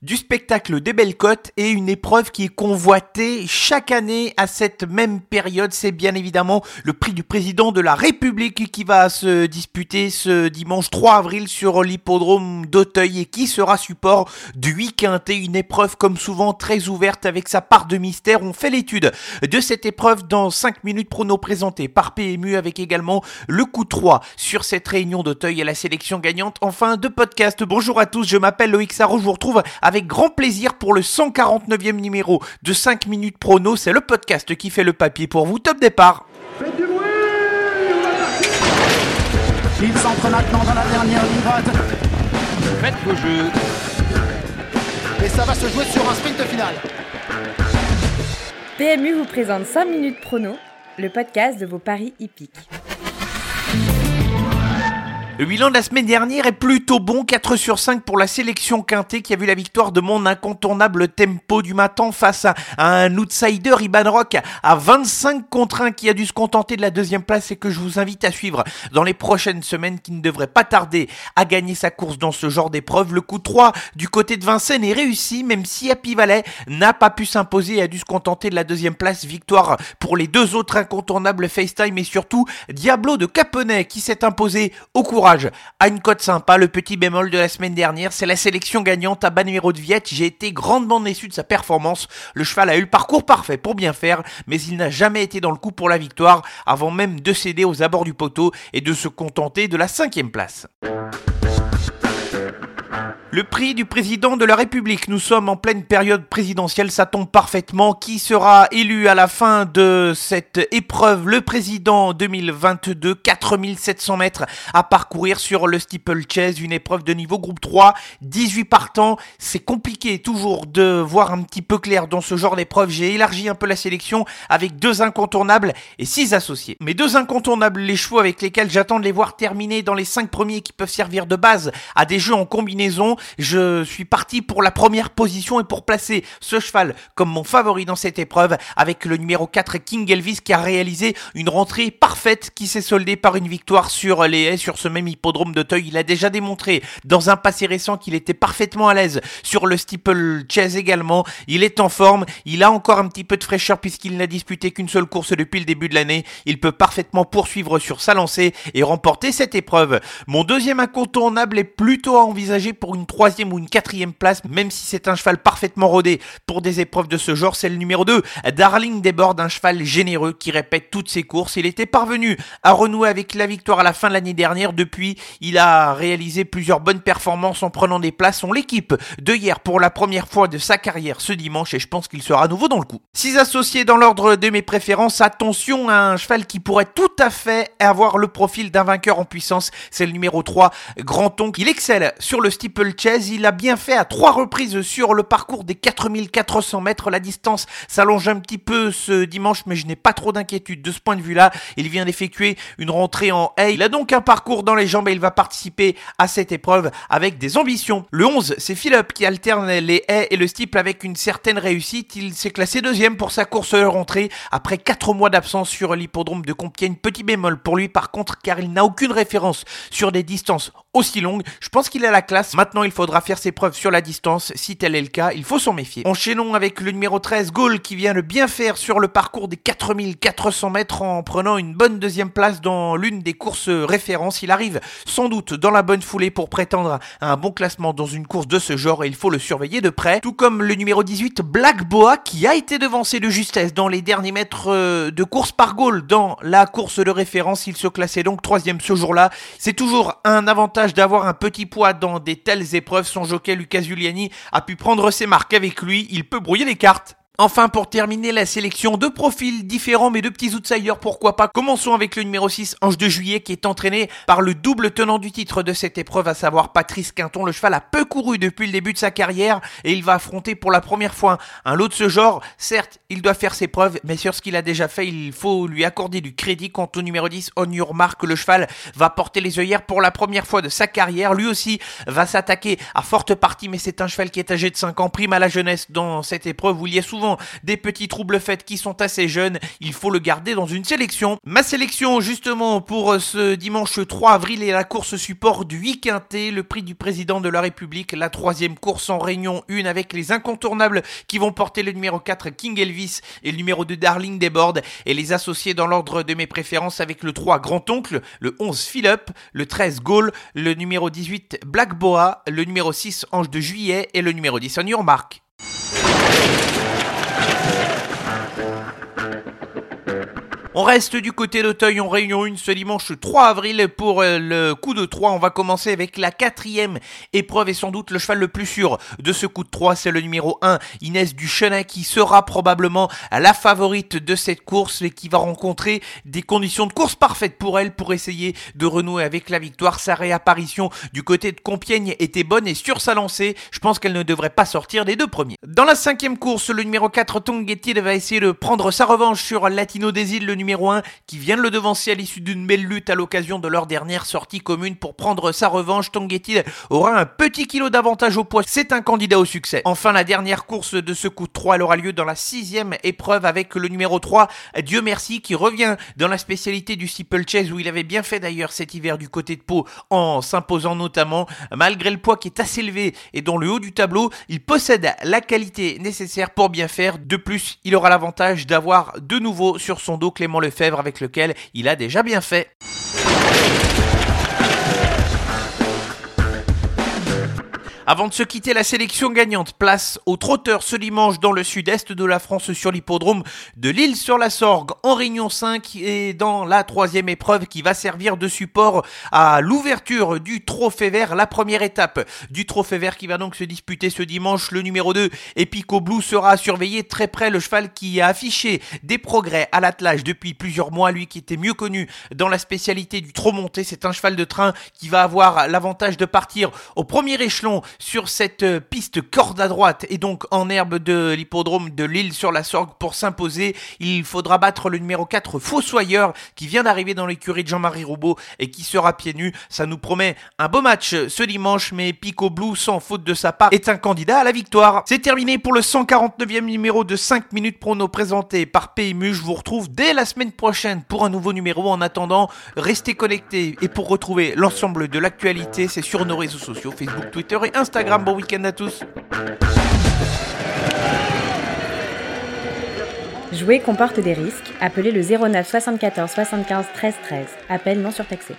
Du spectacle des belles côtes et une épreuve qui est convoitée chaque année à cette même période, c'est bien évidemment le prix du président de la République qui va se disputer ce dimanche 3 avril sur l'hippodrome d'Auteuil et qui sera support du 8 quintet, une épreuve comme souvent très ouverte avec sa part de mystère. On fait l'étude de cette épreuve dans 5 minutes prono présenté par PMU avec également le coup 3 sur cette réunion d'Auteuil et la sélection gagnante en fin de podcast. Bonjour à tous, je m'appelle Loïc Sarro, je vous retrouve avec grand plaisir pour le 149e numéro de 5 minutes prono. C'est le podcast qui fait le papier pour vous. Top départ. Faites du bruit Il s'entre maintenant dans la dernière ligne droite. Faites vos jeux. Et ça va se jouer sur un sprint final. PMU vous présente 5 minutes prono, le podcast de vos paris hippiques. Le bilan de la semaine dernière est plutôt bon, 4 sur 5 pour la sélection quintée qui a vu la victoire de mon incontournable tempo du matin face à, un outsider Iban Rock à 25 contre 1 qui a dû se contenter de la deuxième place et que je vous invite à suivre dans les prochaines semaines qui ne devrait pas tarder à gagner sa course dans ce genre d'épreuve. Le coup 3 du côté de Vincennes est réussi même si Happy Valley n'a pas pu s'imposer et a dû se contenter de la deuxième place. Victoire pour les deux autres incontournables FaceTime et surtout Diablo de Caponnet qui s'est imposé au courage à une cote sympa. Le petit bémol de la semaine dernière, c'est la sélection gagnante à bas numéro de Viette. J'ai été grandement déçu de sa performance. Le cheval a eu le parcours parfait pour bien faire, mais il n'a jamais été dans le coup pour la victoire avant même de céder aux abords du poteau et de se contenter de la cinquième place. Le prix du président de la République. Nous sommes en pleine période présidentielle, ça tombe parfaitement. Qui sera élu à la fin de cette épreuve? Le président 2022, 4700 mètres à parcourir sur le Steeple Chase, une épreuve de niveau groupe 3, 18 partants. C'est compliqué toujours de voir un petit peu clair dans ce genre d'épreuve. J'ai élargi un peu la sélection avec deux incontournables et six associés. Mes deux incontournables, les chevaux avec lesquels j'attends de les voir terminer dans les cinq premiers qui peuvent servir de base à des jeux en combinaison je suis parti pour la première position et pour placer ce cheval comme mon favori dans cette épreuve avec le numéro 4 King Elvis qui a réalisé une rentrée parfaite qui s'est soldée par une victoire sur les haies sur ce même hippodrome d'Auteuil. Il a déjà démontré dans un passé récent qu'il était parfaitement à l'aise sur le steeple chase également. Il est en forme, il a encore un petit peu de fraîcheur puisqu'il n'a disputé qu'une seule course depuis le début de l'année. Il peut parfaitement poursuivre sur sa lancée et remporter cette épreuve. Mon deuxième incontournable est plutôt à envisager pour une troisième ou une quatrième place, même si c'est un cheval parfaitement rodé pour des épreuves de ce genre, c'est le numéro 2, Darling Desbordes, un cheval généreux qui répète toutes ses courses. Il était parvenu à renouer avec la victoire à la fin de l'année dernière. Depuis, il a réalisé plusieurs bonnes performances en prenant des places. On l'équipe de hier pour la première fois de sa carrière ce dimanche et je pense qu'il sera à nouveau dans le coup. Six associés dans l'ordre de mes préférences. Attention à un cheval qui pourrait tout à fait avoir le profil d'un vainqueur en puissance. C'est le numéro 3, Grand Oncle. Il excelle sur le steeple il a bien fait à trois reprises sur le parcours des 4400 mètres. La distance s'allonge un petit peu ce dimanche, mais je n'ai pas trop d'inquiétude de ce point de vue-là. Il vient d'effectuer une rentrée en haie. Il a donc un parcours dans les jambes et il va participer à cette épreuve avec des ambitions. Le 11, c'est Philippe qui alterne les haies et le steeple avec une certaine réussite. Il s'est classé deuxième pour sa course de rentrée après quatre mois d'absence sur l'hippodrome de Compiègne. Petit bémol pour lui par contre, car il n'a aucune référence sur des distances aussi longues. Je pense qu'il a la classe. Maintenant, il faudra faire ses preuves sur la distance. Si tel est le cas, il faut s'en méfier. Enchaînons avec le numéro 13, Gaulle, qui vient de bien faire sur le parcours des 4400 mètres en prenant une bonne deuxième place dans l'une des courses références. Il arrive sans doute dans la bonne foulée pour prétendre à un bon classement dans une course de ce genre et il faut le surveiller de près. Tout comme le numéro 18, Black Boa, qui a été devancé de justesse dans les derniers mètres euh, de course par Gaulle dans la course de référence. Il se classait donc troisième ce jour-là. C'est toujours un avantage d'avoir un petit poids dans des telles épreuves son jockey Lucas Giuliani a pu prendre ses marques avec lui, il peut brouiller les cartes. Enfin, pour terminer la sélection, de profils différents mais de petits outsiders, pourquoi pas. Commençons avec le numéro 6, Ange de Juillet, qui est entraîné par le double tenant du titre de cette épreuve, à savoir Patrice Quinton. Le cheval a peu couru depuis le début de sa carrière et il va affronter pour la première fois un lot de ce genre. Certes, il doit faire ses preuves, mais sur ce qu'il a déjà fait, il faut lui accorder du crédit. Quant au numéro 10, On Your Mark, le cheval va porter les œillères pour la première fois de sa carrière. Lui aussi va s'attaquer à forte partie, mais c'est un cheval qui est âgé de 5 ans, prime à la jeunesse dans cette épreuve il souvent des petits troubles faits qui sont assez jeunes. Il faut le garder dans une sélection. Ma sélection, justement, pour ce dimanche 3 avril est la course support du 8 quintet, le prix du président de la République, la troisième course en réunion 1 avec les incontournables qui vont porter le numéro 4 King Elvis et le numéro 2 Darling Desbordes et les associer dans l'ordre de mes préférences avec le 3 Grand-Oncle, le 11 Philip, le 13 Gaulle, le numéro 18 Black Boa, le numéro 6 Ange de Juillet et le numéro 10 Thank you. On reste du côté d'Auteuil en Réunion 1 ce dimanche 3 avril pour euh, le coup de 3. On va commencer avec la quatrième épreuve et sans doute le cheval le plus sûr de ce coup de 3. C'est le numéro 1, Inès Duchenet, qui sera probablement la favorite de cette course et qui va rencontrer des conditions de course parfaites pour elle pour essayer de renouer avec la victoire. Sa réapparition du côté de Compiègne était bonne et sur sa lancée, je pense qu'elle ne devrait pas sortir des deux premiers. Dans la cinquième course, le numéro 4, Tonguetti va essayer de prendre sa revanche sur Latino des îles, numéro 1 qui vient de le devancer à l'issue d'une belle lutte à l'occasion de leur dernière sortie commune pour prendre sa revanche. Tonguetti aura un petit kilo d'avantage au poids. C'est un candidat au succès. Enfin, la dernière course de ce coup de 3, elle aura lieu dans la sixième épreuve avec le numéro 3, Dieu merci, qui revient dans la spécialité du steeplechase où il avait bien fait d'ailleurs cet hiver du côté de Pau en s'imposant notamment, malgré le poids qui est assez élevé et dans le haut du tableau, il possède la qualité nécessaire pour bien faire. De plus, il aura l'avantage d'avoir de nouveau sur son dos Clément Lefebvre avec lequel il a déjà bien fait. Avant de se quitter la sélection gagnante, place au trotteur ce dimanche dans le sud-est de la France sur l'hippodrome de l'île sur la Sorgue en Réunion 5 et dans la troisième épreuve qui va servir de support à l'ouverture du Trophée Vert, la première étape du Trophée Vert qui va donc se disputer ce dimanche. Le numéro 2, Epico Blue, sera surveillé très près. Le cheval qui a affiché des progrès à l'attelage depuis plusieurs mois, lui qui était mieux connu dans la spécialité du trop monté. C'est un cheval de train qui va avoir l'avantage de partir au premier échelon sur cette euh, piste corde à droite et donc en herbe de l'hippodrome de Lille sur la Sorgue pour s'imposer. Il faudra battre le numéro 4 Fossoyeur qui vient d'arriver dans l'écurie de Jean-Marie Roubaud et qui sera pieds nus. Ça nous promet un beau match ce dimanche, mais Pico Blue, sans faute de sa part, est un candidat à la victoire. C'est terminé pour le 149e numéro de 5 minutes prono présenté par PMU. Je vous retrouve dès la semaine prochaine pour un nouveau numéro. En attendant, restez connectés et pour retrouver l'ensemble de l'actualité, c'est sur nos réseaux sociaux, Facebook, Twitter et Instagram. Instagram. Bon week-end à tous. Jouer comporte des risques. Appelez le 09 74 75 13 13. Appel non surtaxé.